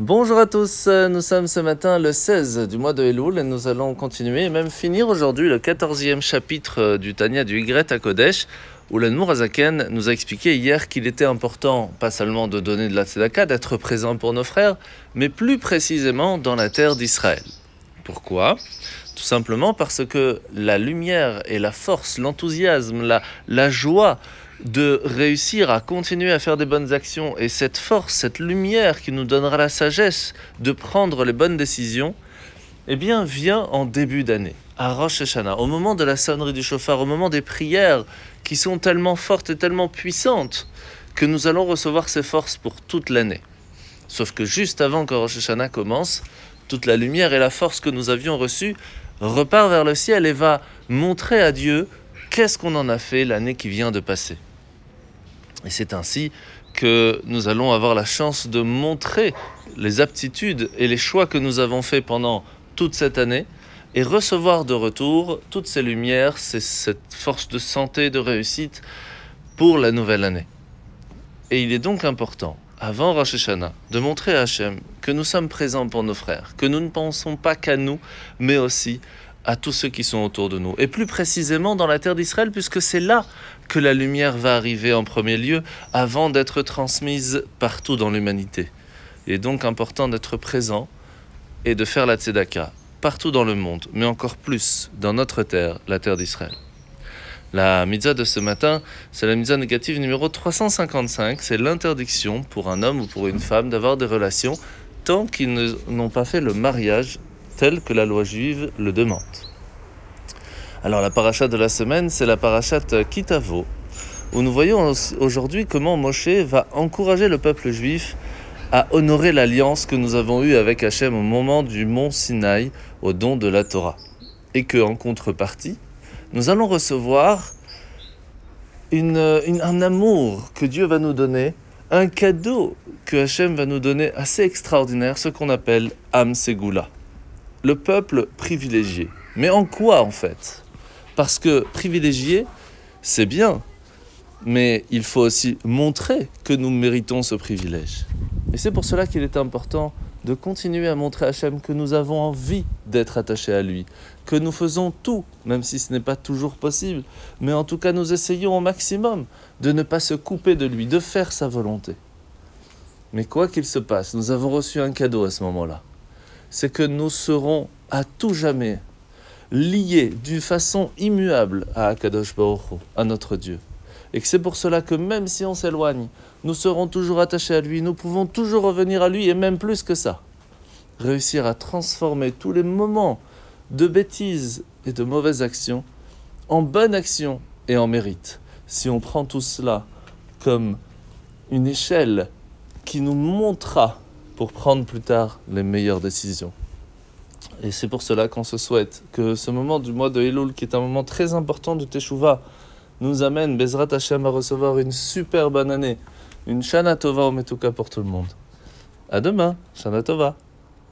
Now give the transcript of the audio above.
Bonjour à tous, nous sommes ce matin le 16 du mois de Elul et nous allons continuer et même finir aujourd'hui le 14e chapitre du Tanya du Y à Kodesh où l'Anmour Azaken nous a expliqué hier qu'il était important pas seulement de donner de la tzedaka, d'être présent pour nos frères, mais plus précisément dans la terre d'Israël. Pourquoi? Tout simplement parce que la lumière et la force, l'enthousiasme, la joie de réussir à continuer à faire des bonnes actions et cette force, cette lumière qui nous donnera la sagesse de prendre les bonnes décisions, eh bien, vient en début d'année, à Rosh Hashanah, au moment de la sonnerie du chauffard, au moment des prières qui sont tellement fortes et tellement puissantes que nous allons recevoir ces forces pour toute l'année. Sauf que juste avant que Rosh Hashanah commence, toute la lumière et la force que nous avions reçue repart vers le ciel et va montrer à Dieu qu'est-ce qu'on en a fait l'année qui vient de passer. Et c'est ainsi que nous allons avoir la chance de montrer les aptitudes et les choix que nous avons faits pendant toute cette année et recevoir de retour toutes ces lumières, cette force de santé, de réussite pour la nouvelle année. Et il est donc important, avant Rosh Hashanah, de montrer à Hachem que nous sommes présents pour nos frères, que nous ne pensons pas qu'à nous, mais aussi à tous ceux qui sont autour de nous. Et plus précisément dans la terre d'Israël, puisque c'est là que la lumière va arriver en premier lieu, avant d'être transmise partout dans l'humanité. Il est donc important d'être présent et de faire la tzedaka partout dans le monde, mais encore plus dans notre terre, la terre d'Israël. La mitzvah de ce matin, c'est la mitzvah négative numéro 355, c'est l'interdiction pour un homme ou pour une femme d'avoir des relations tant qu'ils n'ont pas fait le mariage tel que la loi juive le demande. Alors la paracha de la semaine, c'est la parachat Kitavo, où nous voyons aujourd'hui comment Moshe va encourager le peuple juif à honorer l'alliance que nous avons eue avec Hachem au moment du mont Sinaï, au don de la Torah. Et que en contrepartie, nous allons recevoir un amour que Dieu va nous donner, un cadeau que Hachem va nous donner assez extraordinaire, ce qu'on appelle Am Segula le peuple privilégié. Mais en quoi en fait? Parce que privilégié, c'est bien, mais il faut aussi montrer que nous méritons ce privilège. Et c'est pour cela qu'il est important de continuer à montrer à Hachem que nous avons envie d'être attachés à lui, que nous faisons tout, même si ce n'est pas toujours possible, mais en tout cas nous essayons au maximum de ne pas se couper de lui, de faire sa volonté. Mais quoi qu'il se passe, nous avons reçu un cadeau à ce moment-là c'est que nous serons à tout jamais liés d'une façon immuable à Akadosh Baruch à notre Dieu. Et que c'est pour cela que même si on s'éloigne, nous serons toujours attachés à lui, nous pouvons toujours revenir à lui, et même plus que ça. Réussir à transformer tous les moments de bêtises et de mauvaises actions en bonnes actions et en mérite. Si on prend tout cela comme une échelle qui nous montrera pour prendre plus tard les meilleures décisions. Et c'est pour cela qu'on se souhaite que ce moment du mois de Elul, qui est un moment très important de Teshuvah, nous amène, Bezrat Hashem, à recevoir une super bonne année, une Shana Tova au Metuka pour tout le monde. À demain, Shana Tova.